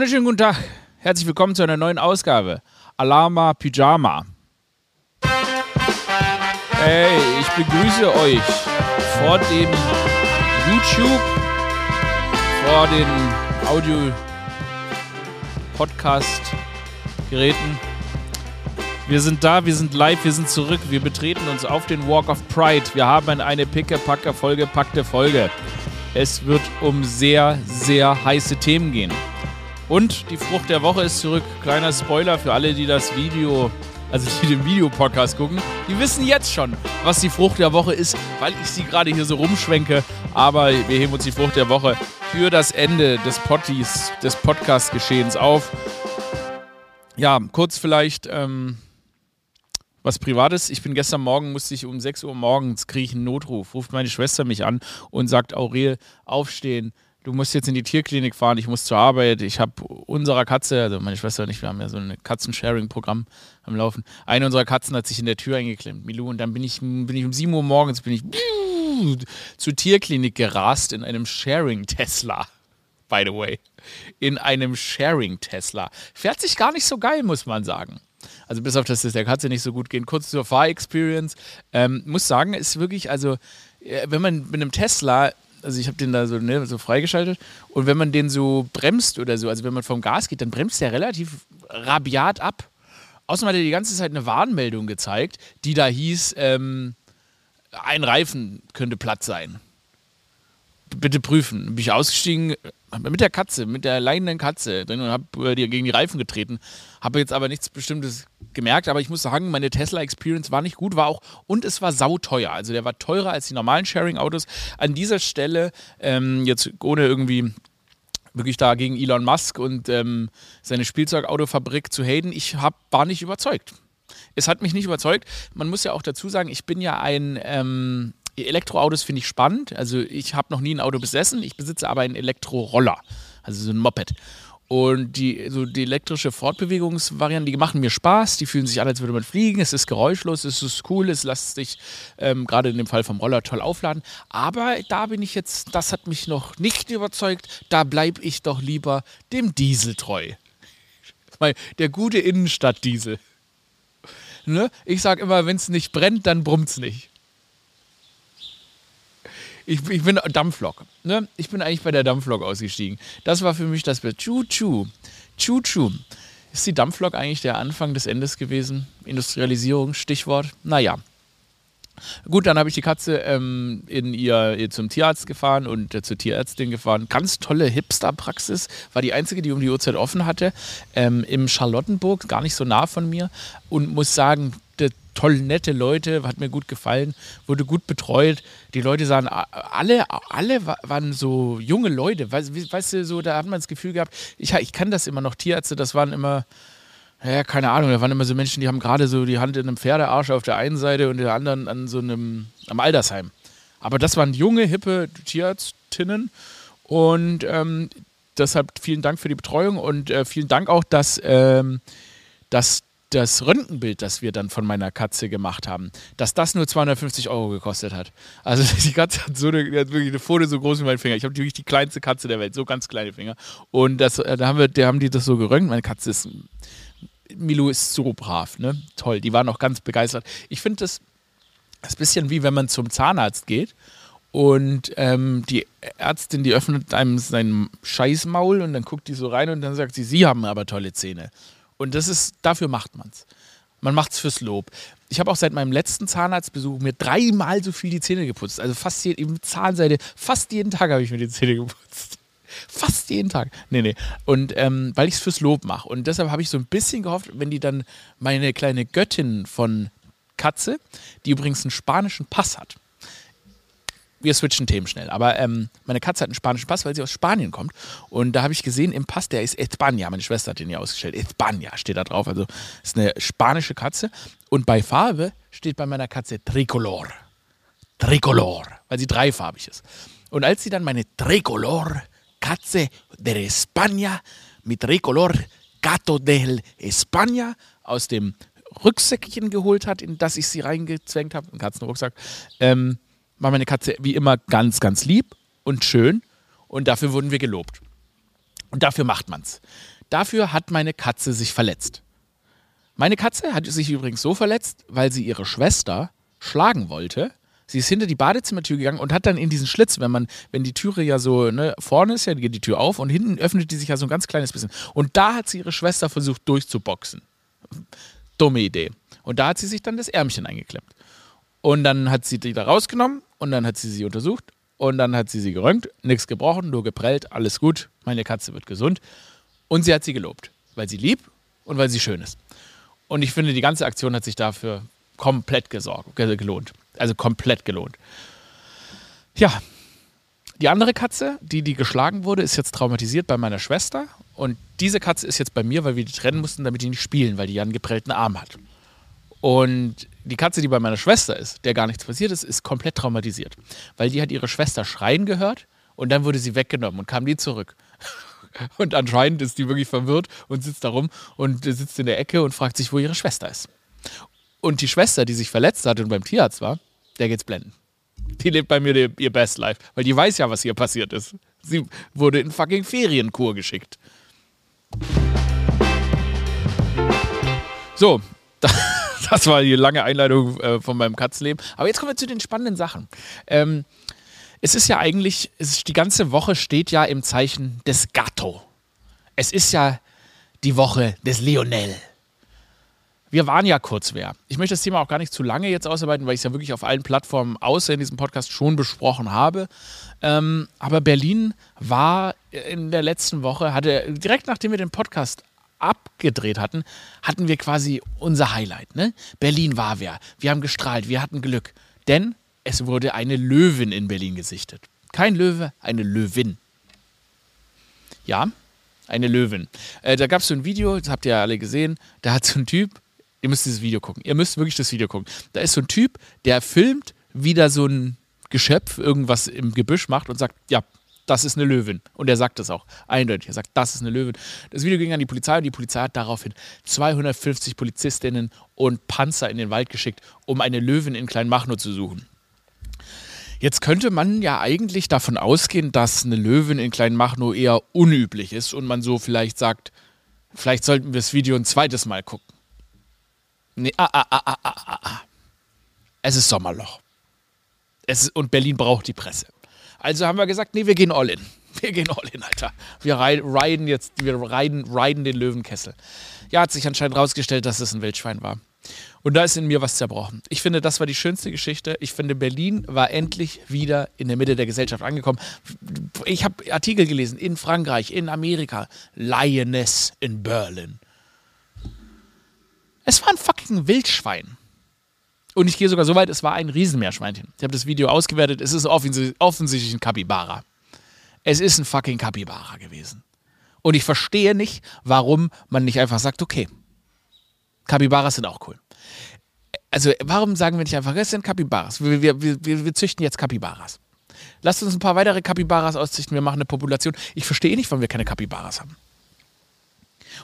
Wunderschönen guten Tag. Herzlich willkommen zu einer neuen Ausgabe. Alarma Pyjama. Hey, ich begrüße euch vor dem YouTube, vor den Audio-Podcast-Geräten. Wir sind da, wir sind live, wir sind zurück, wir betreten uns auf den Walk of Pride. Wir haben eine picke-packe, vollgepackte Folge. Es wird um sehr, sehr heiße Themen gehen. Und die Frucht der Woche ist zurück. Kleiner Spoiler für alle, die das Video, also die den Videopodcast gucken. Die wissen jetzt schon, was die Frucht der Woche ist, weil ich sie gerade hier so rumschwenke. Aber wir heben uns die Frucht der Woche für das Ende des Potties, des Podcast-Geschehens auf. Ja, kurz vielleicht ähm, was Privates. Ich bin gestern Morgen, musste ich um 6 Uhr morgens, einen Notruf, ruft meine Schwester mich an und sagt, Aurel, aufstehen, du musst jetzt in die Tierklinik fahren, ich muss zur Arbeit, ich habe unserer Katze, also meine Schwester und ich, wir haben ja so ein Katzensharing-Programm am Laufen. Eine unserer Katzen hat sich in der Tür eingeklemmt, Milou, und dann bin ich, bin ich um 7 Uhr morgens bin ich zur Tierklinik gerast in einem Sharing-Tesla. By the way. In einem Sharing-Tesla. Fährt sich gar nicht so geil, muss man sagen. Also bis auf das, dass der Katze nicht so gut geht. Kurz zur Fahr-Experience. Ähm, muss sagen, ist wirklich, also äh, wenn man mit einem Tesla also ich habe den da so, ne, so freigeschaltet und wenn man den so bremst oder so, also wenn man vom Gas geht, dann bremst der relativ rabiat ab. Außerdem hat er die ganze Zeit eine Warnmeldung gezeigt, die da hieß, ähm, ein Reifen könnte platt sein. Bitte prüfen. Bin ich ausgestiegen, mit der Katze, mit der leinenden Katze drin und habe äh, gegen die Reifen getreten. Habe jetzt aber nichts Bestimmtes gemerkt, aber ich muss sagen, meine Tesla Experience war nicht gut, war auch und es war sauteuer. Also der war teurer als die normalen Sharing-Autos. An dieser Stelle, ähm, jetzt ohne irgendwie wirklich da gegen Elon Musk und ähm, seine Spielzeugautofabrik zu haten, ich hab, war nicht überzeugt. Es hat mich nicht überzeugt. Man muss ja auch dazu sagen, ich bin ja ein ähm, Elektroautos finde ich spannend. Also ich habe noch nie ein Auto besessen, ich besitze aber einen Elektroroller, also so ein Moped. Und die, so die elektrische Fortbewegungsvarianten, die machen mir Spaß, die fühlen sich an, als würde man fliegen, es ist geräuschlos, es ist cool, es lässt sich ähm, gerade in dem Fall vom Roller toll aufladen. Aber da bin ich jetzt, das hat mich noch nicht überzeugt, da bleibe ich doch lieber dem Diesel treu. Der gute Innenstadtdiesel. Ne? Ich sage immer, wenn es nicht brennt, dann brummt es nicht. Ich, ich bin Dampflok. Ne? Ich bin eigentlich bei der Dampflok ausgestiegen. Das war für mich das Bild. Chu-Chu. Chu-Chu. Ist die Dampflok eigentlich der Anfang des Endes gewesen? Industrialisierung, Stichwort. Naja. Gut, dann habe ich die Katze ähm, in ihr, ihr, zum Tierarzt gefahren und äh, zur Tierärztin gefahren. Ganz tolle Hipster-Praxis. War die einzige, die um die Uhrzeit offen hatte. Ähm, Im Charlottenburg, gar nicht so nah von mir. Und muss sagen, toll nette Leute, hat mir gut gefallen, wurde gut betreut. Die Leute sahen, alle, alle waren so junge Leute, weißt, du, so, da hat man das Gefühl gehabt, ich, ich kann das immer noch, Tierärzte, das waren immer, ja, keine Ahnung, da waren immer so Menschen, die haben gerade so die Hand in einem Pferdearsch auf der einen Seite und der anderen an so einem, am Aldersheim. Aber das waren junge, hippe Tierärztinnen und ähm, deshalb vielen Dank für die Betreuung und äh, vielen Dank auch, dass, ähm, dass das Röntgenbild, das wir dann von meiner Katze gemacht haben, dass das nur 250 Euro gekostet hat. Also die Katze hat so eine, hat wirklich eine Foto so groß wie mein Finger. Ich habe wirklich die kleinste Katze der Welt, so ganz kleine Finger. Und das, äh, da haben wir, da haben die das so geröntgt. Meine Katze ist, Milou ist so brav, ne? Toll. Die war noch ganz begeistert. Ich finde das, das ist ein bisschen wie wenn man zum Zahnarzt geht und ähm, die Ärztin, die öffnet einem sein Scheißmaul und dann guckt die so rein und dann sagt sie, Sie haben aber tolle Zähne. Und das ist, dafür macht man es. Man macht es fürs Lob. Ich habe auch seit meinem letzten Zahnarztbesuch mir dreimal so viel die Zähne geputzt. Also fast jeden, Zahnseide, fast jeden Tag habe ich mir die Zähne geputzt. Fast jeden Tag. Nee, nee. Und ähm, weil ich es fürs Lob mache. Und deshalb habe ich so ein bisschen gehofft, wenn die dann meine kleine Göttin von Katze, die übrigens einen spanischen Pass hat, wir switchen Themen schnell. Aber ähm, meine Katze hat einen spanischen Pass, weil sie aus Spanien kommt. Und da habe ich gesehen, im Pass, der ist España. Meine Schwester hat den hier ausgestellt. España steht da drauf. Also ist eine spanische Katze. Und bei Farbe steht bei meiner Katze Tricolor. Tricolor, weil sie dreifarbig ist. Und als sie dann meine Tricolor Katze de España mit Tricolor Gato del España aus dem Rücksäckchen geholt hat, in das ich sie reingezwängt habe, einen Katzenrucksack, ähm, war meine Katze wie immer ganz, ganz lieb und schön und dafür wurden wir gelobt. Und dafür macht man's. Dafür hat meine Katze sich verletzt. Meine Katze hat sich übrigens so verletzt, weil sie ihre Schwester schlagen wollte. Sie ist hinter die Badezimmertür gegangen und hat dann in diesen Schlitz, wenn man, wenn die Türe ja so, ne, vorne ist ja, geht die Tür auf und hinten öffnet die sich ja so ein ganz kleines bisschen. Und da hat sie ihre Schwester versucht durchzuboxen. Dumme Idee. Und da hat sie sich dann das Ärmchen eingeklemmt. Und dann hat sie die da rausgenommen und dann hat sie sie untersucht und dann hat sie sie gerönt, nichts gebrochen, nur geprellt, alles gut, meine Katze wird gesund. Und sie hat sie gelobt, weil sie lieb und weil sie schön ist. Und ich finde, die ganze Aktion hat sich dafür komplett gesorgt, gelohnt. Also komplett gelohnt. Ja, die andere Katze, die, die geschlagen wurde, ist jetzt traumatisiert bei meiner Schwester. Und diese Katze ist jetzt bei mir, weil wir die trennen mussten, damit die nicht spielen, weil die ja einen geprellten Arm hat. Und die Katze, die bei meiner Schwester ist, der gar nichts passiert ist, ist komplett traumatisiert. Weil die hat ihre Schwester schreien gehört und dann wurde sie weggenommen und kam nie zurück. Und anscheinend ist die wirklich verwirrt und sitzt da rum und sitzt in der Ecke und fragt sich, wo ihre Schwester ist. Und die Schwester, die sich verletzt hat und beim Tierarzt war, der geht's blenden. Die lebt bei mir ihr Best Life, weil die weiß ja, was hier passiert ist. Sie wurde in fucking Ferienkur geschickt. So, das war die lange Einleitung äh, von meinem Katzenleben. Aber jetzt kommen wir zu den spannenden Sachen. Ähm, es ist ja eigentlich, ist, die ganze Woche steht ja im Zeichen des Gatto. Es ist ja die Woche des Lionel. Wir waren ja kurz wer. Ich möchte das Thema auch gar nicht zu lange jetzt ausarbeiten, weil ich es ja wirklich auf allen Plattformen außer in diesem Podcast schon besprochen habe. Ähm, aber Berlin war in der letzten Woche, hatte direkt nachdem wir den Podcast abgedreht hatten, hatten wir quasi unser Highlight. Ne? Berlin war wer. Wir haben gestrahlt, wir hatten Glück. Denn es wurde eine Löwin in Berlin gesichtet. Kein Löwe, eine Löwin. Ja, eine Löwin. Äh, da gab es so ein Video, das habt ihr ja alle gesehen, da hat so ein Typ, ihr müsst dieses Video gucken, ihr müsst wirklich das Video gucken. Da ist so ein Typ, der filmt, wie da so ein Geschöpf irgendwas im Gebüsch macht und sagt, ja, das ist eine Löwin. Und er sagt das auch eindeutig. Er sagt, das ist eine Löwin. Das Video ging an die Polizei und die Polizei hat daraufhin 250 Polizistinnen und Panzer in den Wald geschickt, um eine Löwin in Kleinmachnow zu suchen. Jetzt könnte man ja eigentlich davon ausgehen, dass eine Löwin in Kleinmachnow eher unüblich ist und man so vielleicht sagt, vielleicht sollten wir das Video ein zweites Mal gucken. Nee, ah, ah, ah, ah, ah, ah. ah. Es ist Sommerloch. Es ist, und Berlin braucht die Presse. Also haben wir gesagt, nee, wir gehen all in. Wir gehen all in, Alter. Wir reiten jetzt, wir reiten, reiten den Löwenkessel. Ja, hat sich anscheinend rausgestellt, dass es ein Wildschwein war. Und da ist in mir was zerbrochen. Ich finde, das war die schönste Geschichte. Ich finde, Berlin war endlich wieder in der Mitte der Gesellschaft angekommen. Ich habe Artikel gelesen in Frankreich, in Amerika. Lioness in Berlin. Es war ein fucking Wildschwein. Und ich gehe sogar so weit, es war ein Riesenmeerschweinchen. Ich habe das Video ausgewertet. Es ist offensichtlich ein Kapibara. Es ist ein fucking Kapibara gewesen. Und ich verstehe nicht, warum man nicht einfach sagt, okay, Kapibaras sind auch cool. Also, warum sagen wir nicht einfach, es sind Kapibaras? Wir, wir, wir, wir züchten jetzt Kapibaras. Lasst uns ein paar weitere Kapibaras auszüchten. Wir machen eine Population. Ich verstehe nicht, warum wir keine Kapibaras haben.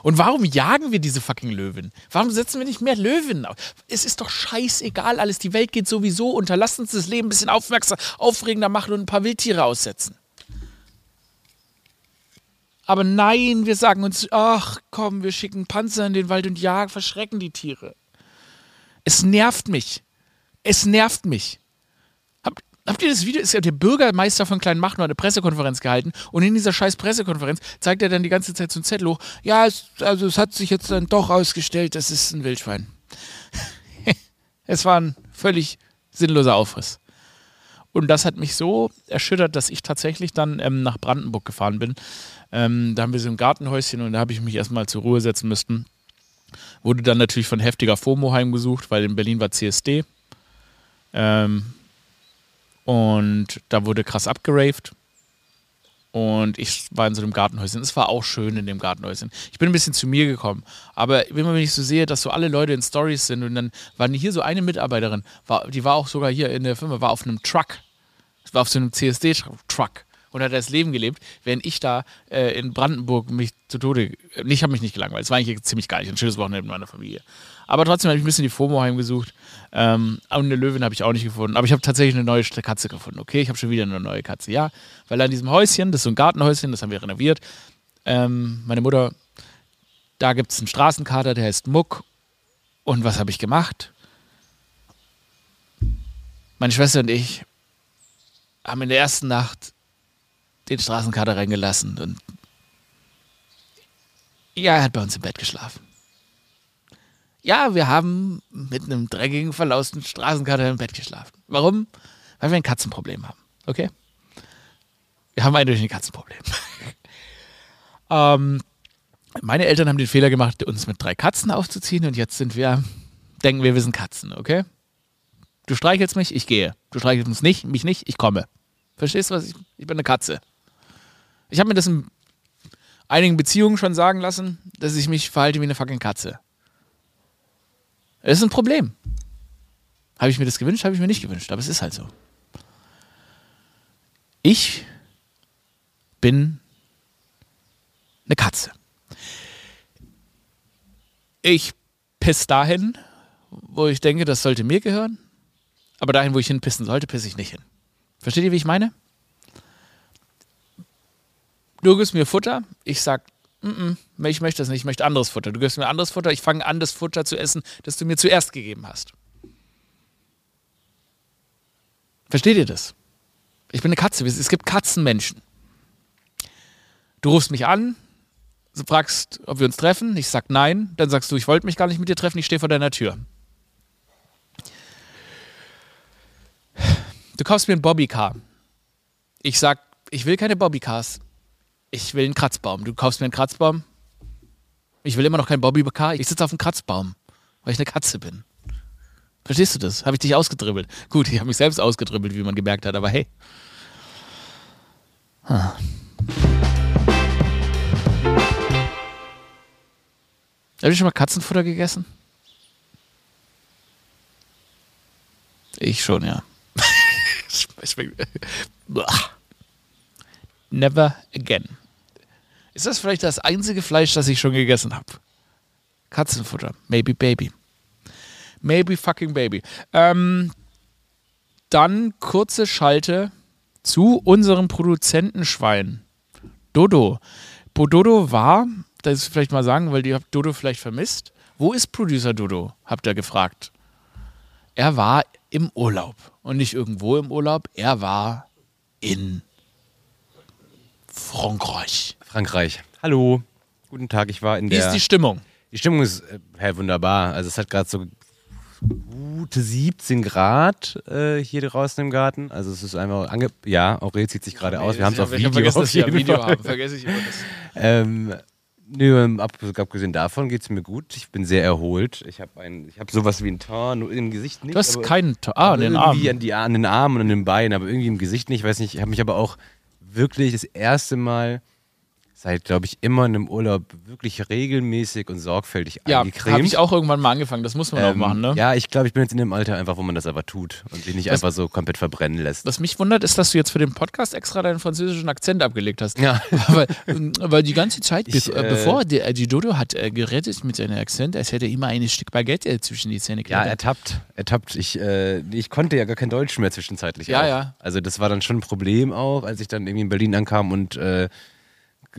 Und warum jagen wir diese fucking Löwen? Warum setzen wir nicht mehr Löwen auf? Es ist doch scheißegal alles. Die Welt geht sowieso unter. Lasst uns das Leben ein bisschen aufmerksam, aufregender machen und ein paar Wildtiere aussetzen. Aber nein, wir sagen uns, ach komm, wir schicken Panzer in den Wald und jagen, verschrecken die Tiere. Es nervt mich. Es nervt mich. Habt, ihr das Video? Ist ja der Bürgermeister von Kleinmachnow eine Pressekonferenz gehalten und in dieser scheiß Pressekonferenz zeigt er dann die ganze Zeit so ein Zettel hoch. Ja, es, also es hat sich jetzt dann doch ausgestellt, das ist ein Wildschwein. es war ein völlig sinnloser Aufriss. Und das hat mich so erschüttert, dass ich tatsächlich dann ähm, nach Brandenburg gefahren bin. Ähm, da haben wir so ein Gartenhäuschen und da habe ich mich erstmal zur Ruhe setzen müssen. Wurde dann natürlich von heftiger FOMO heimgesucht, weil in Berlin war CSD. Ähm, und da wurde krass abgeraved. Und ich war in so einem Gartenhäuschen. Es war auch schön in dem Gartenhäuschen. Ich bin ein bisschen zu mir gekommen. Aber wenn man mich so sehe, dass so alle Leute in Stories sind und dann war hier so eine Mitarbeiterin, war, die war auch sogar hier in der Firma, war auf einem Truck war auf so einem CSD-Truck und hat das Leben gelebt, während ich da äh, in Brandenburg mich zu Tode. Ich habe mich nicht gelangweilt. Es war eigentlich ziemlich geil. Ein schönes Wochenende mit meiner Familie. Aber trotzdem habe ich ein bisschen die FOMO heimgesucht. Ähm, und eine Löwin habe ich auch nicht gefunden. Aber ich habe tatsächlich eine neue Katze gefunden. Okay, ich habe schon wieder eine neue Katze. Ja, weil an diesem Häuschen, das ist so ein Gartenhäuschen, das haben wir renoviert. Ähm, meine Mutter, da gibt es einen Straßenkater, der heißt Muck. Und was habe ich gemacht? Meine Schwester und ich haben in der ersten Nacht den Straßenkater reingelassen und ja, er hat bei uns im Bett geschlafen. Ja, wir haben mit einem dreckigen, verlausten Straßenkater im Bett geschlafen. Warum? Weil wir ein Katzenproblem haben. Okay? Wir haben eindeutig ein Katzenproblem. ähm, meine Eltern haben den Fehler gemacht, uns mit drei Katzen aufzuziehen und jetzt sind wir, denken wir, wir sind Katzen, okay? Du streichelst mich, ich gehe. Du streichelst uns nicht, mich nicht, ich komme. Verstehst du was? Ich, ich bin eine Katze. Ich habe mir das in einigen Beziehungen schon sagen lassen, dass ich mich verhalte wie eine fucking Katze. Das ist ein Problem. Habe ich mir das gewünscht, habe ich mir nicht gewünscht, aber es ist halt so. Ich bin eine Katze. Ich piss dahin, wo ich denke, das sollte mir gehören. Aber dahin, wo ich hinpissen sollte, pisse ich nicht hin. Versteht ihr, wie ich meine? Du gibst mir Futter, ich sag, mm -mm, ich möchte das nicht, ich möchte anderes Futter. Du gibst mir anderes Futter, ich fange an, das Futter zu essen, das du mir zuerst gegeben hast. Versteht ihr das? Ich bin eine Katze, es gibt Katzenmenschen. Du rufst mich an, fragst, ob wir uns treffen, ich sag nein, dann sagst du, ich wollte mich gar nicht mit dir treffen, ich stehe vor deiner Tür. Du kaufst mir einen Bobbycar. Ich sag, ich will keine Bobbycars. Ich will einen Kratzbaum. Du kaufst mir einen Kratzbaum. Ich will immer noch keinen Bobbycar. Ich sitze auf einem Kratzbaum, weil ich eine Katze bin. Verstehst du das? Habe ich dich ausgedribbelt? Gut, ich habe mich selbst ausgedribbelt, wie man gemerkt hat, aber hey. Hm. Habt ihr schon mal Katzenfutter gegessen? Ich schon, ja. Never again. Ist das vielleicht das einzige Fleisch, das ich schon gegessen habe? Katzenfutter. Maybe baby. Maybe fucking baby. Ähm, dann kurze Schalte zu unserem Produzentenschwein. Dodo. Dodo war, das ist vielleicht mal sagen, weil ihr habt Dodo vielleicht vermisst. Wo ist Producer Dodo? Habt ihr gefragt. Er war im Urlaub. Und nicht irgendwo im Urlaub, er war in Frankreich. Frankreich. Hallo. Guten Tag, ich war in Wie der. ist die Stimmung? Die Stimmung ist äh, hey, wunderbar. Also es hat gerade so gute 17 Grad äh, hier draußen im Garten. Also es ist einfach ange ja, Aurel zieht sich gerade aus. Wir haben es auf ich Video. vergessen, auf dass wir ein jeden Video Fall. haben. Vergesse ich immer das. Ähm, nö, ähm, ab, abgesehen davon geht es mir gut. Ich bin sehr erholt. Ich habe ein, ich habe sowas wie ein Tarn, nur im Gesicht nicht. Du hast aber- keinen. To ah, aber den irgendwie Arm. An, die, an den Armen und an den Beinen, aber irgendwie im Gesicht nicht. Ich weiß nicht, ich habe mich aber auch wirklich das erste Mal seit, glaube ich, immer in einem Urlaub wirklich regelmäßig und sorgfältig Ja, eingecremt. habe ich auch irgendwann mal angefangen. Das muss man auch Ähm, machen, ne? Ja, ich glaube, ich bin jetzt in dem Alter einfach, wo man das aber tut und sich nicht Was- einfach so komplett verbrennen lässt. Was mich wundert, ist, dass du jetzt für den Podcast extra deinen französischen Akzent abgelegt hast. Ja. weil, weil die ganze Zeit, Ich, bis, äh, äh, bevor der, die Dodo hat äh, gerettet mit seinem Akzent, als hätte er immer ein Stück Baguette äh, zwischen die Zähne Ja, geklebt. ertappt, ertappt. Ich, äh, ich konnte ja gar kein Deutsch mehr zwischenzeitlich. Ja, auch. ja. Also das war dann schon ein Problem auch, als ich dann irgendwie in Berlin ankam und äh,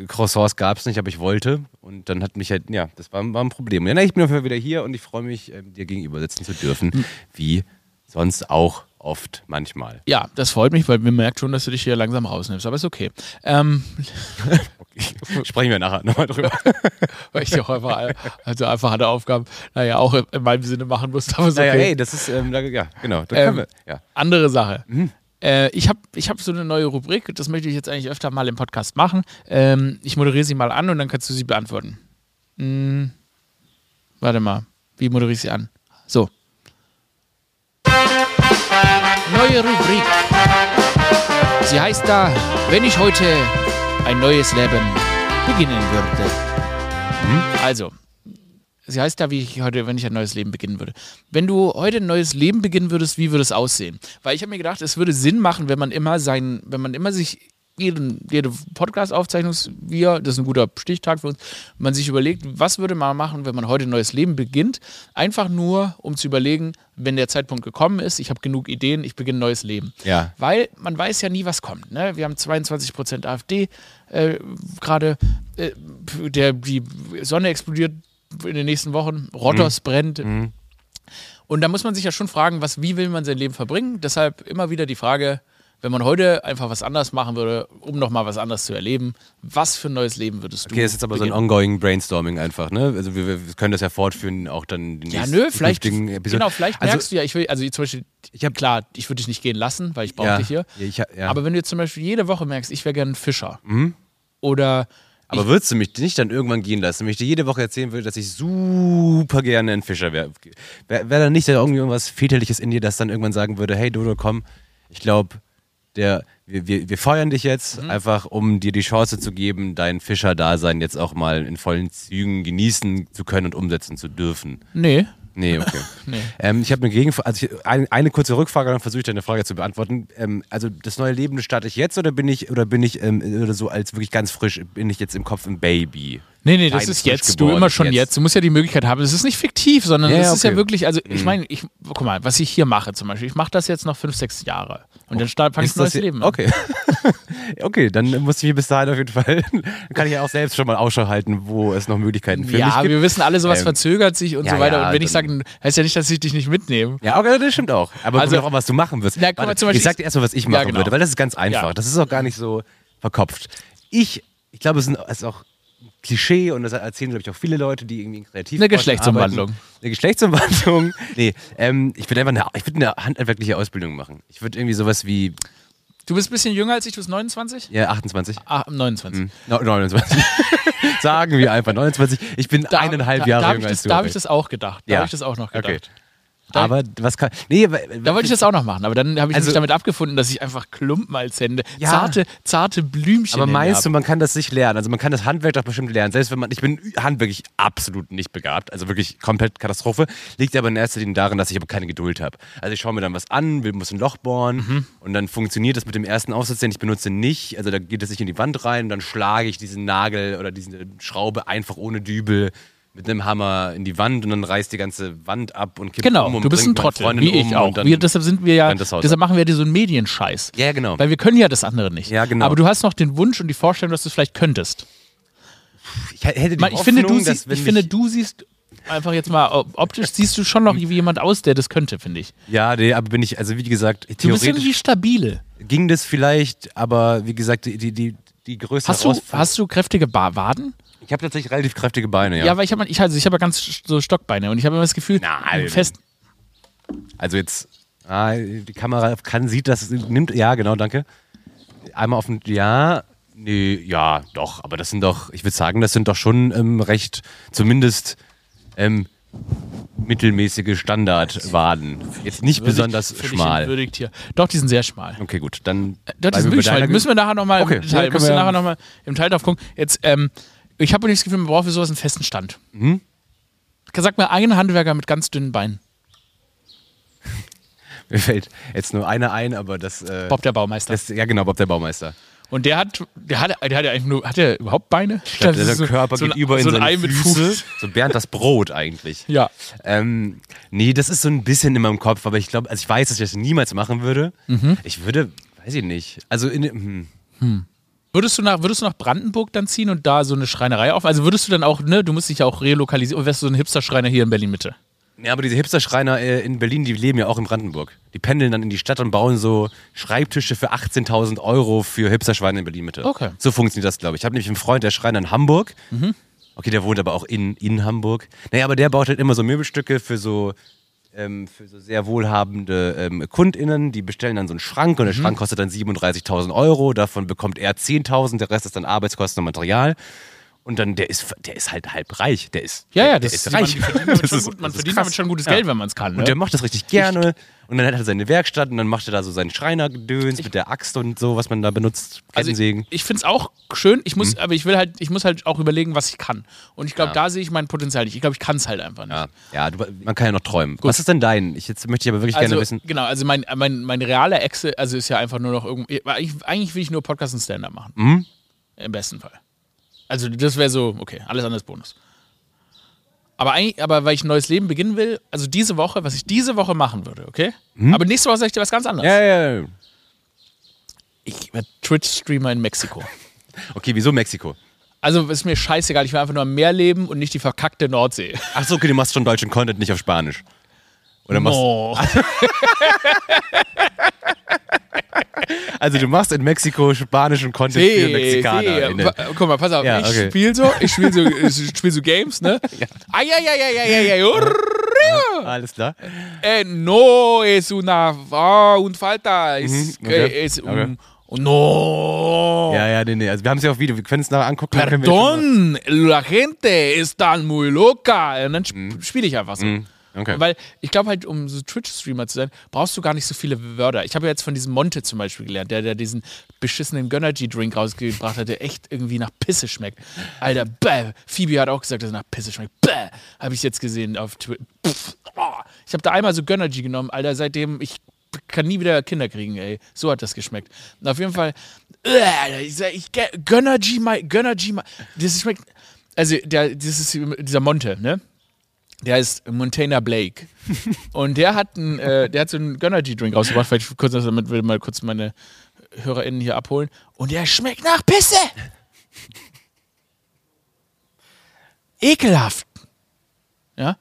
Croissants gab es nicht, aber ich wollte. Und dann hat mich halt, ja, das war, war ein Problem. Ja, na, ich bin auf jeden Fall wieder hier und ich freue mich, ähm, dir gegenüber sitzen zu dürfen, Hm. wie sonst auch oft manchmal. Ja, das freut mich, weil man merkt schon, dass du dich hier langsam rausnimmst. Aber ist okay. Ähm, Okay. Sprechen wir nachher nochmal drüber. weil ich auch einfach, also einfach eine Aufgabe, naja, auch in meinem Sinne machen musste. Aber ist Naja, okay. hey, das ist, ähm, ja, genau, da Ähm, können wir, ja. Andere Sache. Mhm. Äh, ich habe ich hab so eine neue Rubrik, das möchte ich jetzt eigentlich öfter mal im Podcast machen. Ähm, ich moderiere sie mal an und dann kannst du sie beantworten. Hm, warte mal, wie moderiere ich sie an? So. Neue Rubrik. Sie heißt da, wenn ich heute ein neues Leben beginnen würde. Also, sie heißt da, wie ich heute, wenn ich ein neues Leben beginnen würde. Wenn du heute ein neues Leben beginnen würdest, wie würde es aussehen? Weil ich habe mir gedacht, es würde Sinn machen, wenn man immer sein, wenn man immer sich jeden, jede Podcast-Aufzeichnung, wir, das ist ein guter Stichtag für uns, man sich überlegt, was würde man machen, wenn man heute ein neues Leben beginnt? Einfach nur, um zu überlegen, wenn der Zeitpunkt gekommen ist, ich habe genug Ideen, ich beginne ein neues Leben. Ja. Weil man weiß ja nie, was kommt. Ne? Wir haben 22 Prozent AfD äh, gerade, äh, die Sonne explodiert in den nächsten Wochen, Rottos brennt. Und da muss man sich ja schon fragen, was, wie will man sein Leben verbringen? Deshalb immer wieder die Frage, wenn man heute einfach was anderes machen würde, um nochmal was anderes zu erleben, was für ein neues Leben würdest du Okay, das ist jetzt aber so ein beginnen? ongoing Brainstorming einfach, ne? Also wir, wir können das ja fortführen, auch dann den Ja, nächsten nö, vielleicht, Episoden. genau, vielleicht also, merkst du ja, ich will, also zum Beispiel, ich habe klar, ich würde dich nicht gehen lassen, weil ich brauche ja, dich hier. Ich, ja. Aber wenn du jetzt zum Beispiel jede Woche merkst, ich wäre gerne ein Fischer oder Aber würdest du mich nicht dann irgendwann gehen lassen, wenn ich dir jede Woche erzählen würde, dass ich super gerne ein Fischer wäre? Wäre wär da nicht da irgendwie irgendwas Väterliches in dir, das dann irgendwann sagen würde, hey Dodo, komm, ich glaube, der, wir, wir, wir feuern dich jetzt, Mhm. einfach um dir die Chance zu geben, dein Fischer-Dasein jetzt auch mal in vollen Zügen genießen zu können und umsetzen zu dürfen. nee, Nee, okay. Nee. Ähm, ich habe eine Gegenfrage, also ich, eine, eine kurze Rückfrage, dann versuche ich deine Frage zu beantworten. Ähm, also das neue Leben starte ich jetzt oder bin ich oder bin ich ähm, oder so als wirklich ganz frisch bin ich jetzt im Kopf ein Baby? Nee, nee, das ist jetzt. Du geboren, immer schon jetzt. jetzt. Du musst ja die Möglichkeit haben. Es ist nicht fiktiv, sondern Ja, es ja, ist ja okay. wirklich, also Mhm. ich meine, ich, guck mal, was ich hier mache zum Beispiel, ich mache das jetzt noch fünf, sechs Jahre. Und dann fange ich Ist ein neues das- Leben an. Okay. okay, dann muss ich mir bis dahin auf jeden Fall, dann kann ich ja auch selbst schon mal Ausschau halten, wo es noch Möglichkeiten für mich Ja, gibt. wir wissen alle, sowas Ähm, verzögert sich und ja, so weiter. ja, und wenn ich dann- sage, heißt ja nicht, dass ich dich nicht mitnehme. Ja, okay, das stimmt auch. Aber Also- also, auch, was du machen wirst. Na, guck Warte, Beispiel- ich sag dir erstmal, was ich Ja, machen genau. würde, weil das ist ganz einfach. Ja. Das ist auch gar nicht so verkopft. Ich, ich glaube, es ist auch Klischee und das erzählen, glaube ich, auch viele Leute, die irgendwie kreativ Eine Geschlechtsumwandlung. Eine Geschlechtsumwandlung. nee, ähm, ich würde einfach eine, ich würde eine handwerkliche Ausbildung machen. Ich würde irgendwie sowas wie, Du bist ein bisschen jünger als ich, du bist 29? ja, 28. Ah, 29. Hm, no- 29. Sagen wir einfach 29. Ich bin Da- eineinhalb da, Jahre da jünger ich als das, du. Da habe ich das auch gedacht. Da Ja. habe ich das auch noch gedacht. Okay. Da- Aber was kann. Nee, Da wollte ich das auch noch machen, aber dann habe ich Also- mich damit abgefunden, dass ich einfach Klumpen als Hände, Ja. zarte, zarte Blümchen Aber in meinst du, man kann das nicht lernen? Also man kann das Handwerk doch bestimmt lernen. Selbst wenn man, ich bin handwerklich absolut nicht begabt, also wirklich komplett Katastrophe. Liegt aber in erster Linie daran, dass ich aber keine Geduld habe. Also ich schaue mir dann was an, muss ein Loch bohren Mhm. und dann funktioniert das mit dem ersten Aufsatz, den ich benutze, nicht. Also da geht es nicht in die Wand rein und dann schlage ich diesen Nagel oder diese Schraube einfach ohne Dübel mit einem Hammer in die Wand und dann reißt die ganze Wand ab und kippt Genau, um und du bist ein Trottel, Freundin wie ich um auch. Wir, deshalb sind wir ja, deshalb machen wir ja so einen Medienscheiß. Ja, genau. Weil wir können ja das andere nicht. Ja, genau. Aber du hast noch den Wunsch und die Vorstellung, dass du es vielleicht könntest. Ich hätte die ich finde, du Hoffnung, dass ich finde, du siehst einfach jetzt mal op- optisch siehst du schon noch wie jemand aus, der das könnte, finde ich. Ja, nee, aber bin ich, also wie gesagt, Du bist theoretisch irgendwie stabile. ging das vielleicht, aber wie gesagt, die, die, die, größte Hast du, hast du kräftige ba Waden? Ich habe tatsächlich relativ kräftige Beine, ja. Ja, weil ich habe ich, also ich hab ja ganz so Stockbeine und ich habe immer das Gefühl, Nein. fest. also jetzt, ah, die Kamera kann, sieht das, nimmt, ja, genau, danke. Einmal auf den, ja, nee, ja, doch, aber das sind doch, ich würde sagen, das sind doch schon ähm, recht, zumindest ähm, mittelmäßige Standardwaden. Jetzt nicht besonders Völlig schmal. hier. Doch, die sind sehr schmal. Okay, gut, dann. Bleiben ist wir bei wirklich schmal. Müssen wir nachher nochmal Okay, im ja, Detail, können müssen wir wir- nachher noch mal im Teil drauf gucken. Jetzt, ähm, ich habe nicht das Gefühl, man braucht für sowas einen festen Stand. Mhm. Sag mir einen Handwerker mit ganz dünnen Beinen. Mir fällt jetzt nur einer ein, aber das. Äh, Bob der Baumeister. das ja, genau, Bob der Baumeister. Und der hat, der hat, der hat ja eigentlich nur, hat der überhaupt Beine? Ich glaub, Das der ist so- Körper so geht ein, über in so ein Ei mit Füße. Fuß. So Bernd das Brot eigentlich. Ja. Ähm, nee, das ist so ein bisschen in meinem Kopf, aber ich glaube, also ich weiß, dass ich das niemals machen würde. Mhm. Ich würde, weiß ich nicht. Also in, hm. Würdest du, nach, würdest du nach Brandenburg dann ziehen und da so eine Schreinerei auf? Also würdest du dann auch, ne, du musst dich ja auch relokalisieren, oder wärst du so ein Hipster-Schreiner hier in Berlin-Mitte? Ja, aber diese Hipster-Schreiner äh, in Berlin, die leben ja auch in Brandenburg. Die pendeln dann in die Stadt und bauen so Schreibtische für 18.000 Euro für Hipster-Schweine in Berlin-Mitte. Okay. So funktioniert das, glaube ich. Ich habe nämlich einen Freund, der Schreiner in Hamburg. Mhm. Okay, der wohnt aber auch in, in Hamburg. Naja, aber der baut halt immer so Möbelstücke für so, ähm, für so sehr wohlhabende ähm, KundInnen. Die bestellen dann so einen Schrank und Mhm. der Schrank kostet dann 37.000 Euro. Davon bekommt er 10.000, der Rest ist dann Arbeitskosten und Material. Und dann, der ist, der ist halt halb reich. Der ist, Ja, ja, der ist reich. man verdient, damit Das schon, ist- gut, man das verdient damit schon gutes. Geld, wenn man es kann. Ne? Und der macht das richtig gerne. Und dann hat er seine Werkstatt und dann macht er da so seinen Schreinergedöns mit der Axt und so, was man da benutzt. Also ich, ich finde es auch schön, ich muss, aber ich will halt, ich muss halt auch überlegen, was ich kann. Und ich glaube, Mhm. Ja. da sehe ich mein Potenzial nicht. Ich glaube, ich kann es halt einfach nicht. ja, ja du, man kann ja noch träumen. Was ist denn dein? Ich, jetzt möchte ich aber wirklich Also, gerne wissen. genau, also mein, mein, mein realer Excel, also ist ja einfach nur noch irgendwie, eigentlich, eigentlich will ich nur Podcast und Stand-Up machen. Mhm. Im besten Fall. Also das wäre so, okay, alles andere ist Bonus. Aber eigentlich, aber weil ich ein neues Leben beginnen will, also diese Woche, was ich diese Woche machen würde, okay? Aber nächste Woche sage ich dir was ganz anderes. Ja, ja, ja. Ich werde Twitch-Streamer in Mexiko. Okay, wieso Mexiko? Also ist mir scheißegal, ich will einfach nur am Meer leben und nicht die verkackte Nordsee. Ach so, okay, du machst schon deutschen Content, nicht auf Spanisch. Oder machst, Oh. Also du machst in Mexiko spanischen Content für See, Mexikaner. Pa- Guck mal, pass auf, Ja, ich okay. spiele so, ich spiele so, ich spiel so Games, ne? Ay, ay, ay, ay, ay, ay, ay. Alles klar. Eh, no es una ah, un falta, es, Mhm, okay. es Okay. un, no. Ja, ja, nee, nee. Also wir haben es ja auf Video, wir können es nachher angucken. Perdón, la gente está muy loca. Und dann sp spiele ich einfach so. Mhm, okay. Weil ich glaube halt, um so Twitch-Streamer zu sein, brauchst du gar nicht so viele Wörter. Ich habe ja jetzt von diesem Monte zum Beispiel gelernt, der, der diesen beschissenen Gönnergy-Drink rausgebracht hat, der echt irgendwie nach Pisse schmeckt. Alter, bäh. Phoebe hat auch gesagt, dass er nach Pisse schmeckt. Bäh. Habe ich jetzt gesehen auf Twitter. Ich habe da einmal so Gönnergy genommen, Alter, seitdem ich kann nie wieder Kinder kriegen, ey. So hat das geschmeckt. Und auf jeden Fall, äh, ich sag, ich, Gönnergy, Gönnergy, das schmeckt, also der, das ist dieser Monte, ne? Der heißt Montana Blake. Und der hat, einen, äh, der hat so einen Gönnergy-Drink rausgebracht. Vielleicht kurz, damit will ich mal kurz meine HörerInnen hier abholen. Und der schmeckt nach Pisse. Ekelhaft. Ja.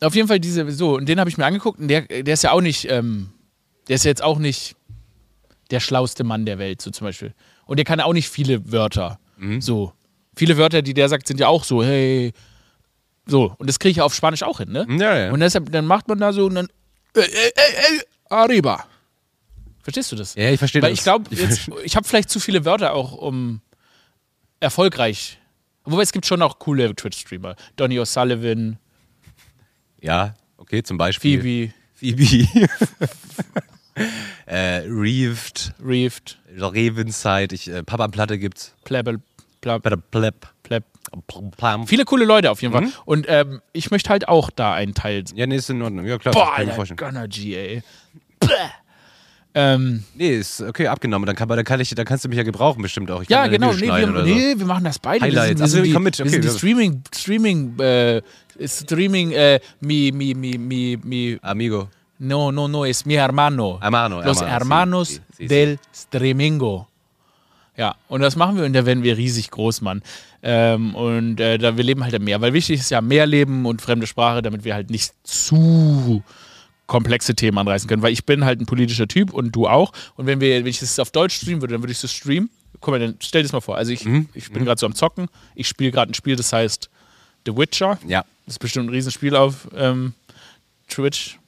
Auf jeden Fall diese, so, und den habe ich mir angeguckt. Und der, der ist ja auch nicht, ähm, der ist ja jetzt auch nicht der schlauste Mann der Welt, so zum Beispiel. Und der kann auch nicht viele Wörter. So. Viele Wörter, die der sagt, sind ja auch so, hey. So. Und das kriege ich ja auf Spanisch auch hin, ne? Ja, ja. Und deshalb, dann macht man da so und dann. Äh, äh, äh, äh, arriba. Verstehst du das? Ja, ich verstehe Weil das. ich glaube, jetzt- ich habe vielleicht zu viele Wörter auch, um erfolgreich. Wobei es gibt schon auch coole Twitch-Streamer. Donny O'Sullivan, Ja, okay, zum Beispiel. Phoebe, Phoebe. äh, Reeved, Reeft, Ravenside, ich, äh, Papa-Platte gibt's. Plebel, Pleb, Pleb. Pleb. Viele coole Leute auf jeden Mhm. Fall. Und ähm, ich möchte halt auch da einen Teil. Ja, nee, ist in Ordnung. Ja, klar, Boah, Alter. Gunner G, ey. Bäh. Ähm, Nee, ist okay, abgenommen. Dann, kann, dann, kann ich, dann kannst du mich ja gebrauchen, bestimmt auch. Ich ja, genau. Nee wir, so. nee, wir machen das beide. Highlights. Wir sind, wir komm sind, mit, die, okay, wir sind die Streaming, Streaming, äh, Streaming, äh, mi, mi, mi, mi, mi, Amigo. no, no, no, es mi hermano. Hermano, Los hermano, hermanos sí, sí, sí, del streamingo. Ja, und das machen wir und da werden wir riesig groß, Mann. Ähm, und äh, da wir leben halt am Meer, weil wichtig ist ja mehr Leben und fremde Sprache, damit wir halt nicht zu komplexe Themen anreißen können, weil ich bin halt ein politischer Typ und du auch. Und wenn wir, wenn ich das auf Deutsch streamen würde, dann würde ich das streamen. Guck mal, dann stell dir das mal vor. Also ich, Mhm. ich bin gerade so am Zocken. Ich spiele gerade ein Spiel, das heißt The Witcher. Ja. Das ist bestimmt ein Riesenspiel auf ähm, Twitch.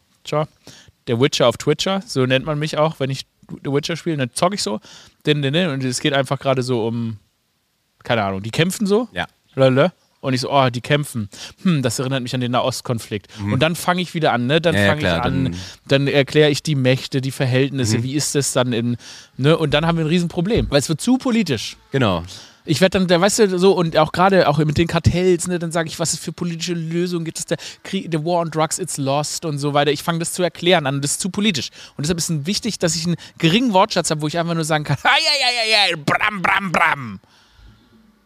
Der Witcher auf Twitcher, so nennt man mich auch, wenn ich The Witcher spiele. Dann zocke ich so. Din, din, din, und es geht einfach gerade so um, keine Ahnung, die kämpfen so. Ja. Lala. Und ich so, oh, die kämpfen. Hm, das erinnert mich an den Nahostkonflikt. Und dann fange ich wieder an, ne? Dann Mhm. Ja, fange ich an, dann- Mhm. dann erkläre ich die Mächte, die Verhältnisse, wie ist das dann in, ne? Und dann haben wir ein Riesenproblem, weil es wird zu politisch. Genau. Ich werde dann, da weißt du, so und auch gerade auch mit den Kartells, ne, dann sage ich, was es für politische Lösungen gibt es, der Krieg, the War on Drugs, it's lost und so weiter. Ich fange das zu erklären an das ist zu politisch. Und deshalb ist es wichtig, dass ich einen geringen Wortschatz habe, wo ich einfach nur sagen kann, ai, ai, ai, ai, bram, bram, bram.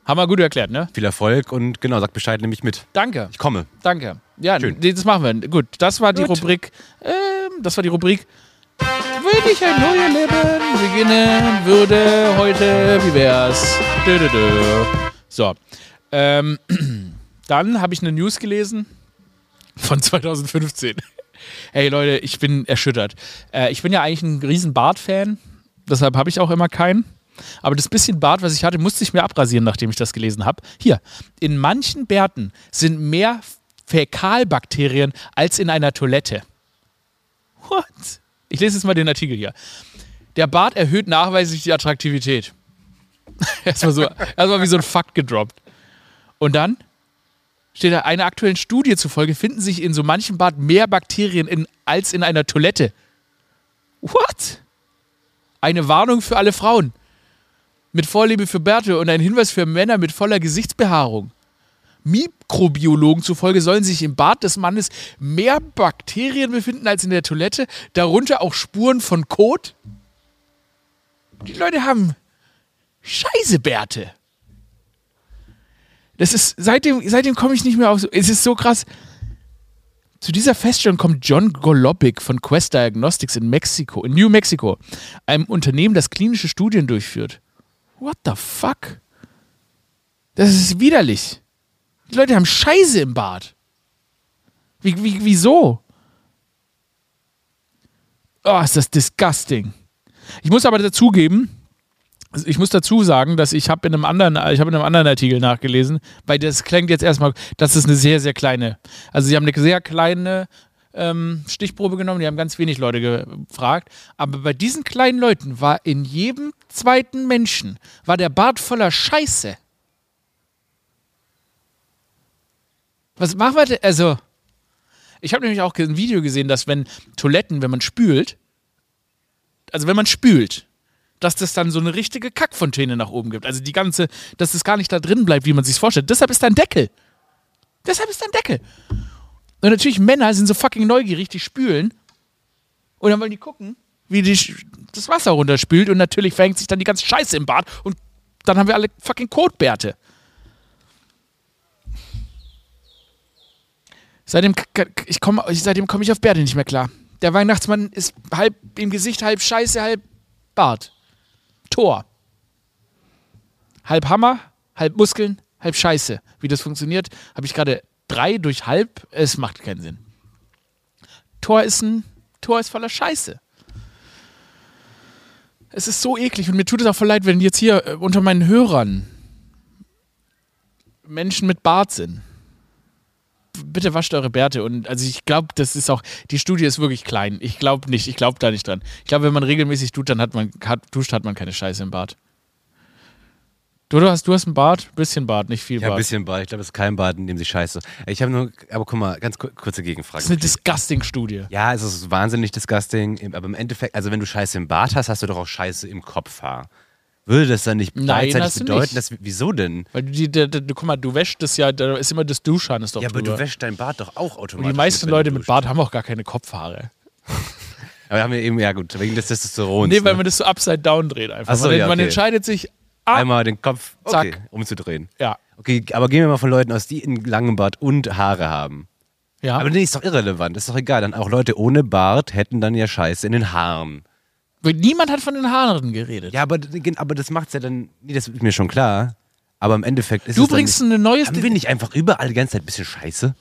Haben wir gut erklärt, ne? Viel Erfolg und genau, sag Bescheid, nehme ich mit. Danke. Ich komme. Danke. Ja, Schön. das machen wir. Gut, das war die Gut. Rubrik. Ähm, das war die Rubrik. Wenn ich ein neues Leben beginnen würde heute, wie wär's? Dö, dö, dö. So. Ähm, dann habe ich eine News gelesen von 2015. Hey Leute, ich bin erschüttert. Äh, ich bin ja eigentlich ein riesen Bart-Fan, deshalb habe ich auch immer keinen. Aber das bisschen Bart, was ich hatte, musste ich mir abrasieren, nachdem ich das gelesen habe. Hier, in manchen Bärten sind mehr Fäkalbakterien als in einer Toilette. What? Ich lese jetzt mal den Artikel hier. Der Bart erhöht nachweislich die Attraktivität. erstmal so, erstmal wie so ein Fakt gedroppt. Und dann steht da, einer aktuellen Studie zufolge finden sich in so manchem Bad mehr Bakterien in, als in einer Toilette. What? Eine Warnung für alle Frauen. Mit Vorliebe für Bärte und ein Hinweis für Männer mit voller Gesichtsbehaarung. Mikrobiologen zufolge sollen sich im Bad des Mannes mehr Bakterien befinden als in der Toilette, darunter auch Spuren von Kot. Die Leute haben Scheißebärte. Das ist, seitdem, seitdem komme ich nicht mehr auf. so- Es ist so krass. Zu dieser Feststellung kommt John Golobic von Quest Diagnostics in Mexiko, in New Mexico, einem Unternehmen, das klinische Studien durchführt. What the fuck? Das ist widerlich. Die Leute haben Scheiße im Bad. Wie, wie, wieso? Oh, ist das disgusting. Ich muss aber dazugeben, ich muss dazu sagen, dass ich habe in einem anderen, ich habe in einem anderen Artikel nachgelesen, weil das klingt jetzt erstmal, das ist eine sehr, sehr kleine, also sie haben eine sehr kleine ähm, Stichprobe genommen, die haben ganz wenig Leute gefragt, aber bei diesen kleinen Leuten war in jedem zweiten Menschen, war der Bart voller Scheiße. Was machen wir denn? Also, ich habe nämlich auch ein Video gesehen, dass wenn Toiletten, wenn man spült, also wenn man spült, dass das dann so eine richtige Kackfontäne nach oben gibt. Also die ganze, dass es gar nicht da drin bleibt, wie man sich vorstellt. Deshalb ist da ein Deckel. Deshalb ist da ein Deckel. Und natürlich Männer sind so fucking neugierig, die spülen. Und dann wollen die gucken, wie die das Wasser runterspült. Und natürlich verhängt sich dann die ganze Scheiße im Bad. Und dann haben wir alle fucking Kotbärte. Seitdem, ich komm, seitdem komme ich auf Bärte nicht mehr klar. Der Weihnachtsmann ist halb im Gesicht, halb Scheiße, halb Bart. Tor. Halb Hammer, halb Muskeln, halb Scheiße. Wie das funktioniert, habe ich gerade drei durch halb. Es macht keinen Sinn. Tor ist ein Tor ist voller Scheiße. Es ist so eklig und mir tut es auch voll leid, wenn jetzt hier äh, unter meinen Hörern Menschen mit Bart sind. Bitte wascht eure Bärte und also ich glaube, das ist auch die Studie ist wirklich klein. Ich glaube nicht, ich glaube da nicht dran. Ich glaube, wenn man regelmäßig tut, dann hat man hat, duscht, hat man keine Scheiße im Bart. Du, du hast du hast einen Bart, bisschen Bart, nicht viel Ich ein Bart. bisschen Bad. Ich glaube, es ist kein Bad, in dem sie scheiße. Ich habe nur, aber guck mal, ganz ku- kurze Gegenfrage. Das ist eine disgusting Studie. Ja, es ist wahnsinnig disgusting, aber im Endeffekt, also wenn du Scheiße im Bad hast, hast du doch auch Scheiße im Kopfhaar. Würde das dann nicht Nein, gleichzeitig bedeuten, nicht. dass, wieso denn? Weil du, die, die, die, du, guck mal, du wäschst das ja, da ist immer das Duschhahn ist doch Ja, aber drüber. du wäschst dein Bad doch auch automatisch. Und die meisten mit, Leute mit. Bart haben auch gar keine Kopfhaare. Aber wir haben ja eben, ja gut, wegen des Testosterons. Nee, weil ne? man das so upside down dreht einfach. Ach so, man, ja, man okay. entscheidet sich, ah, Einmal den Kopf okay, Zack. umzudrehen. ja, Okay, aber gehen wir mal von Leuten aus, die einen langen Bart und Haare haben. ja. Aber nee, ist doch irrelevant, ist doch egal. Dann auch Leute ohne Bart hätten dann ja Scheiße in den Haaren. Weil Niemand hat von den Haaren geredet. Ja, aber, aber das macht's ja dann, nee, das ist mir schon klar. Aber im Endeffekt ist du es dann bringst ein neues. Haben wir nicht einfach überall die ganze Zeit ein bisschen Scheiße?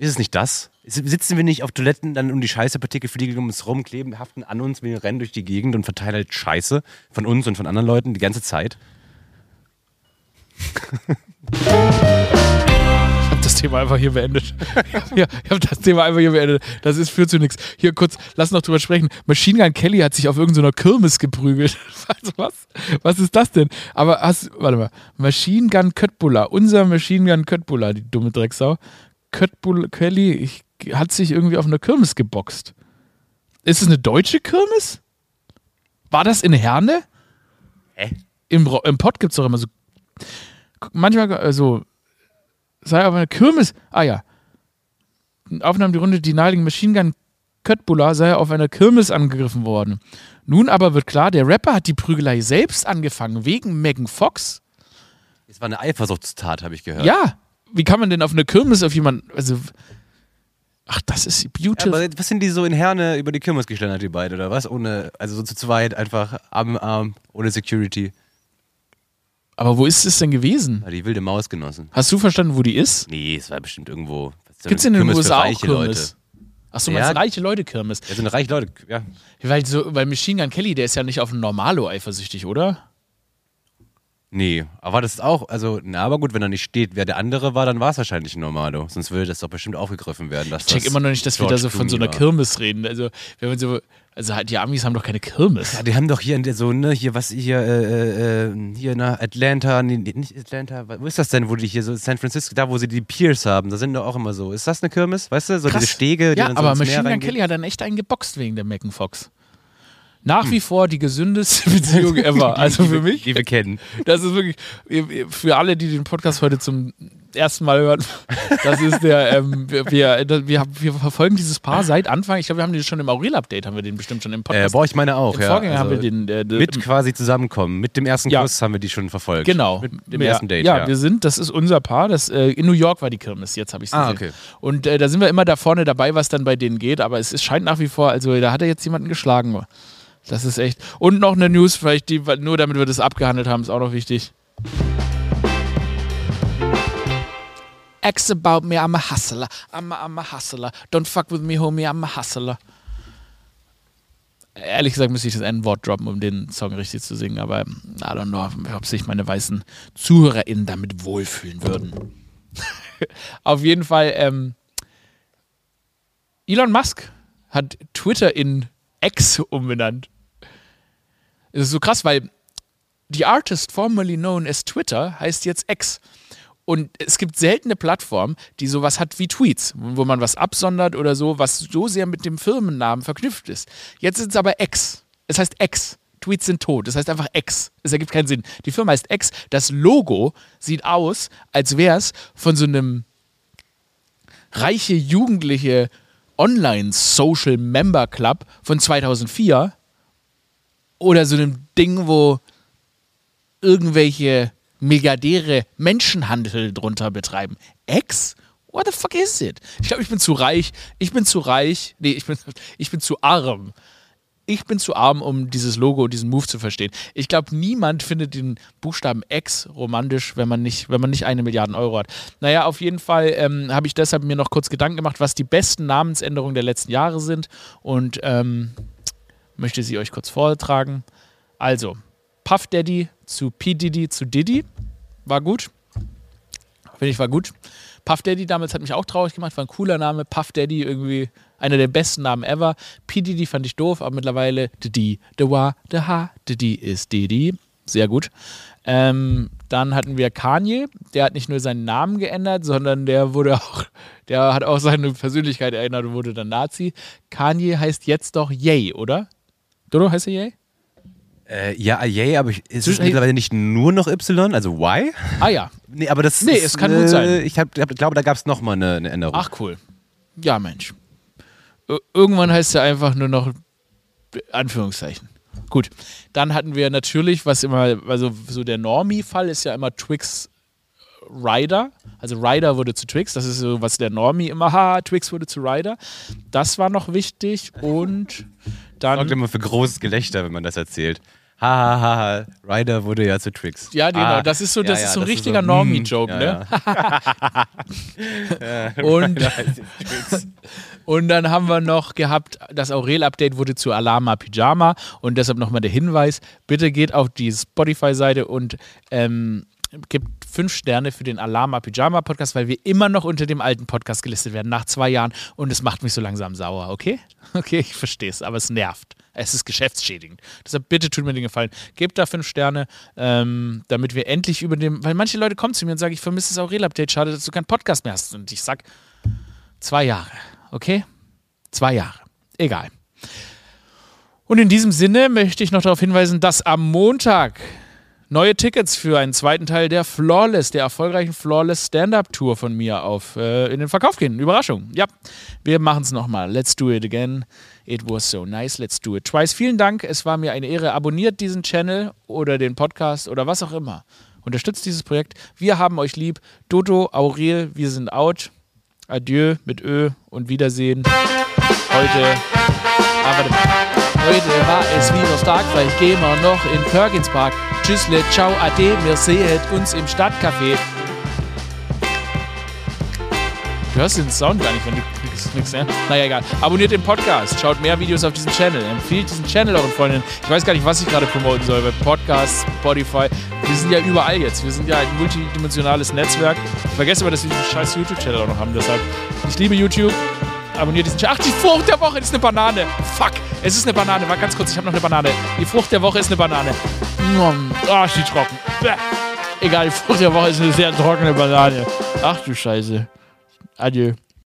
Ist es nicht das? Sitzen wir nicht auf Toiletten, dann um die Scheißepartikel fliegen um uns rum, kleben, haften an uns, wir rennen durch die Gegend und verteilen halt Scheiße von uns und von anderen Leuten die ganze Zeit? Ich habe das Thema einfach hier beendet. ja, ich habe das Thema einfach hier beendet. Das ist führt zu nichts. Hier kurz, lass noch drüber sprechen. Machine Gun Kelly hat sich auf irgendeiner Kirmes geprügelt. Also was? Was ist das denn? Aber hast, warte mal. Machine Gun Köttbullar, unser Machine Gun Köttbullar, die dumme Drecksau. Köttbullar Kelly ich, hat sich irgendwie auf einer Kirmes geboxt. Ist es eine deutsche Kirmes? War das in Herne? Hä? Im, im Pott gibt es doch immer so. Manchmal, also, sei auf einer Kirmes. Ah ja. Aufnahmen die Runde, die naheliegende Machine Gun Köttbullar sei auf einer Kirmes angegriffen worden. Nun aber wird klar, der Rapper hat die Prügelei selbst angefangen, wegen Megan Fox. Es war eine Eifersuchtstat, habe ich gehört. Ja. Wie kann man denn auf einer Kirmes auf jemanden. Also. Ach, das ist Ja, beautiful. aber was sind die so in Herne über die Kirmes geschlendert, die beiden, oder was? Ohne, also so zu zweit, einfach Arm in Arm, ohne Security. aber wo ist es denn gewesen? Ja, die wilde Maus genossen. Hast du verstanden, wo die ist? Nee, es war bestimmt irgendwo. Gibt es in den USA auch Kirmes? Ach so, meinst Ja. reiche Leute Kirmes? Ja, so eine reiche Leute, ja. Weil, so, weil Machine Gun Kelly, der ist ja nicht auf ein Normalo eifersüchtig, oder? Nee, aber das ist auch, also, na, aber gut, wenn da nicht steht, wer der andere war, dann war es wahrscheinlich ein Normalo. Sonst würde das doch bestimmt aufgegriffen werden. Dass Ich check immer noch nicht, dass wir George da so von so einer war. Kirmes reden. Also, wenn man so, also halt, die Amis haben doch keine Kirmes. Ja, die haben doch hier in der so, ne, hier, was hier, äh, äh, hier nach Atlanta, nee, nicht Atlanta, wo ist das denn, wo die hier so, San Francisco, da wo sie die Piers haben, da sind doch auch immer so. Ist das eine Kirmes, weißt du, so Krass. diese Stege, die ja, dann so aber ins Meer Machine Gun reingehen? Kelly hat dann echt einen geboxt wegen der Megan Fox. Nach Hm. wie vor die gesündeste Beziehung ever. Also für mich, Die wir kennen. das ist wirklich, für alle, die den Podcast heute zum ersten Mal hören, das ist der, ähm, wir, wir, wir, wir verfolgen dieses Paar seit Anfang, ich glaube, wir haben den schon im Aurel-Update, haben wir den bestimmt schon im Äh, Podcast. boah, ich meine auch, Im ja. Vorgänger haben wir Also den, äh, mit quasi zusammenkommen. Mit dem ersten Ja. Kuss haben wir die schon verfolgt. Genau. Mit dem ja, ersten Date, ja, ja. wir sind, das ist unser Paar. Das, äh, in New York war die Kirmes, jetzt habe ich es Ah, gesehen. okay. Und äh, da sind wir immer da vorne dabei, was dann bei denen geht, aber es ist, scheint nach wie vor, also da hat er jetzt jemanden geschlagen. Das ist echt. Und noch eine News, vielleicht die, nur damit wir das abgehandelt haben, ist auch noch wichtig. X about me, I'm a hustler. I'm a, I'm a hustler. Don't fuck with me, homie, I'm a hustler. Ehrlich gesagt müsste ich das N-Wort droppen, um den Song richtig zu singen, aber I don't know, ob sich meine weißen ZuhörerInnen damit wohlfühlen würden. Auf jeden Fall, ähm, Elon Musk hat Twitter in X umbenannt. Das ist so krass, weil die Artist formerly known as Twitter heißt jetzt X. Und es gibt seltene Plattformen, die sowas hat wie Tweets, wo man was absondert oder so, was so sehr mit dem Firmennamen verknüpft ist. Jetzt ist es aber X. Es heißt X. Tweets sind tot. Das heißt einfach X. Es ergibt keinen Sinn. Die Firma heißt X. Das Logo sieht aus, als wäre es von so einem reiche Jugendliche Online-Social Member Club von 2004 oder so einem Ding, wo irgendwelche Milliardäre Menschenhandel drunter betreiben. Ex? What the fuck is it? Ich glaube, ich bin zu reich. Ich bin zu reich. Nee, ich bin, ich bin zu arm. Ich bin zu arm, um dieses Logo, diesen Move zu verstehen. Ich glaube, niemand findet den Buchstaben X romantisch, wenn man nicht, wenn man nicht eine Milliarde Euro hat. Naja, auf jeden Fall ähm, habe ich deshalb mir noch kurz Gedanken gemacht, was die besten Namensänderungen der letzten Jahre sind und ähm, möchte sie euch kurz vortragen. Also, Puff Daddy zu P. Diddy zu Diddy. War gut. Finde ich, war gut. Puff Daddy damals hat mich auch traurig gemacht, war ein cooler Name. Puff Daddy irgendwie einer der besten Namen ever. P. Diddy fand ich doof, aber mittlerweile Diddy, the wa, the ha, Diddy ist Diddy. Sehr gut. Ähm, dann hatten wir Kanye, der hat nicht nur seinen Namen geändert, sondern der wurde auch, der hat auch seine Persönlichkeit erinnert und wurde dann Nazi. Kanye heißt jetzt doch Yay, oder? Dodo heißt er Yay? Äh, ja, yay, aber ich, ist es mittlerweile nicht nur noch Y, also Y? Ah ja. Nee, aber das Nee, ist, es kann gut sein. Ich hab, hab, glaube, da gab es nochmal eine, eine Änderung. Ach cool. Ja, Mensch. Ir- Irgendwann heißt er einfach nur noch Anführungszeichen. Gut. Dann hatten wir natürlich, was immer, also so der Normie-Fall ist ja immer Twix Ryder. Also Ryder wurde zu Twix. Das ist so, was der Normie immer, ha, Twix wurde zu Ryder. Das war noch wichtig. Und dann. sorgt immer für großes Gelächter, wenn man das erzählt. Ha, ha, ha, ha. Ryder wurde ja zu Tricks. Ja, genau. Ah, das ist so, ja, das ja, ist so ein richtiger so, Normie-Joke, hm, ne? ja, Und, und dann haben wir noch gehabt, das Aurel-Update wurde zu Alama Pyjama und deshalb nochmal der Hinweis, bitte geht auf die Spotify-Seite und ähm, gibt fünf Sterne für den Alama Pyjama Podcast, weil wir immer noch unter dem alten Podcast gelistet werden, nach zwei Jahren und es macht mich so langsam sauer, okay? Okay, ich verstehe es, aber es nervt. Es ist geschäftsschädigend. Deshalb bitte tut mir den Gefallen. Gebt da fünf Sterne, ähm, damit wir endlich über dem, weil manche Leute kommen zu mir und sagen, ich vermisse das Aurel-Update, schade, dass du keinen Podcast mehr hast. Und ich sag, Zwei Jahre, okay? Zwei Jahre. Egal. Und in diesem Sinne möchte ich noch darauf hinweisen, dass am Montag neue Tickets für einen zweiten Teil der Flawless, der erfolgreichen Flawless Stand-Up-Tour von mir auf äh, in den Verkauf gehen. Überraschung. Ja, wir machen es nochmal. Let's do it again. It was so nice. Let's do it twice. Vielen Dank. Es war mir eine Ehre. Abonniert diesen Channel oder den Podcast oder was auch immer. Unterstützt dieses Projekt. Wir haben euch lieb. Dodo, Aurel, wir sind out. Adieu mit Ö und Wiedersehen. Heute. Ah. Heute war es wieder stark, vielleicht gehen wir noch in Perkins Park. Tschüssle, ciao, ade, wir sehen uns im Stadtcafé. hörst den Sound gar nicht, wenn du klickst. klickst ja? Naja, egal. Abonniert den Podcast, schaut mehr Videos auf diesem Channel, empfiehlt diesen Channel euren Freundinnen. Ich weiß gar nicht, was ich gerade promoten soll, bei Podcasts, Spotify. Wir sind ja überall jetzt. Wir sind ja ein multidimensionales Netzwerk. Ich vergesse aber, dass wir diesen scheiß YouTube-Channel auch noch haben. Deshalb, ich liebe YouTube. Abonniert diesen Channel. Ach, die Frucht der Woche ist eine Banane. Fuck, es ist eine Banane. War ganz kurz, ich habe noch eine Banane. Die Frucht der Woche ist eine Banane. Ah, ist die trocken. Bäh. Egal, die Frucht der Woche ist eine sehr trockene Banane. Ach du Scheiße. Adieu.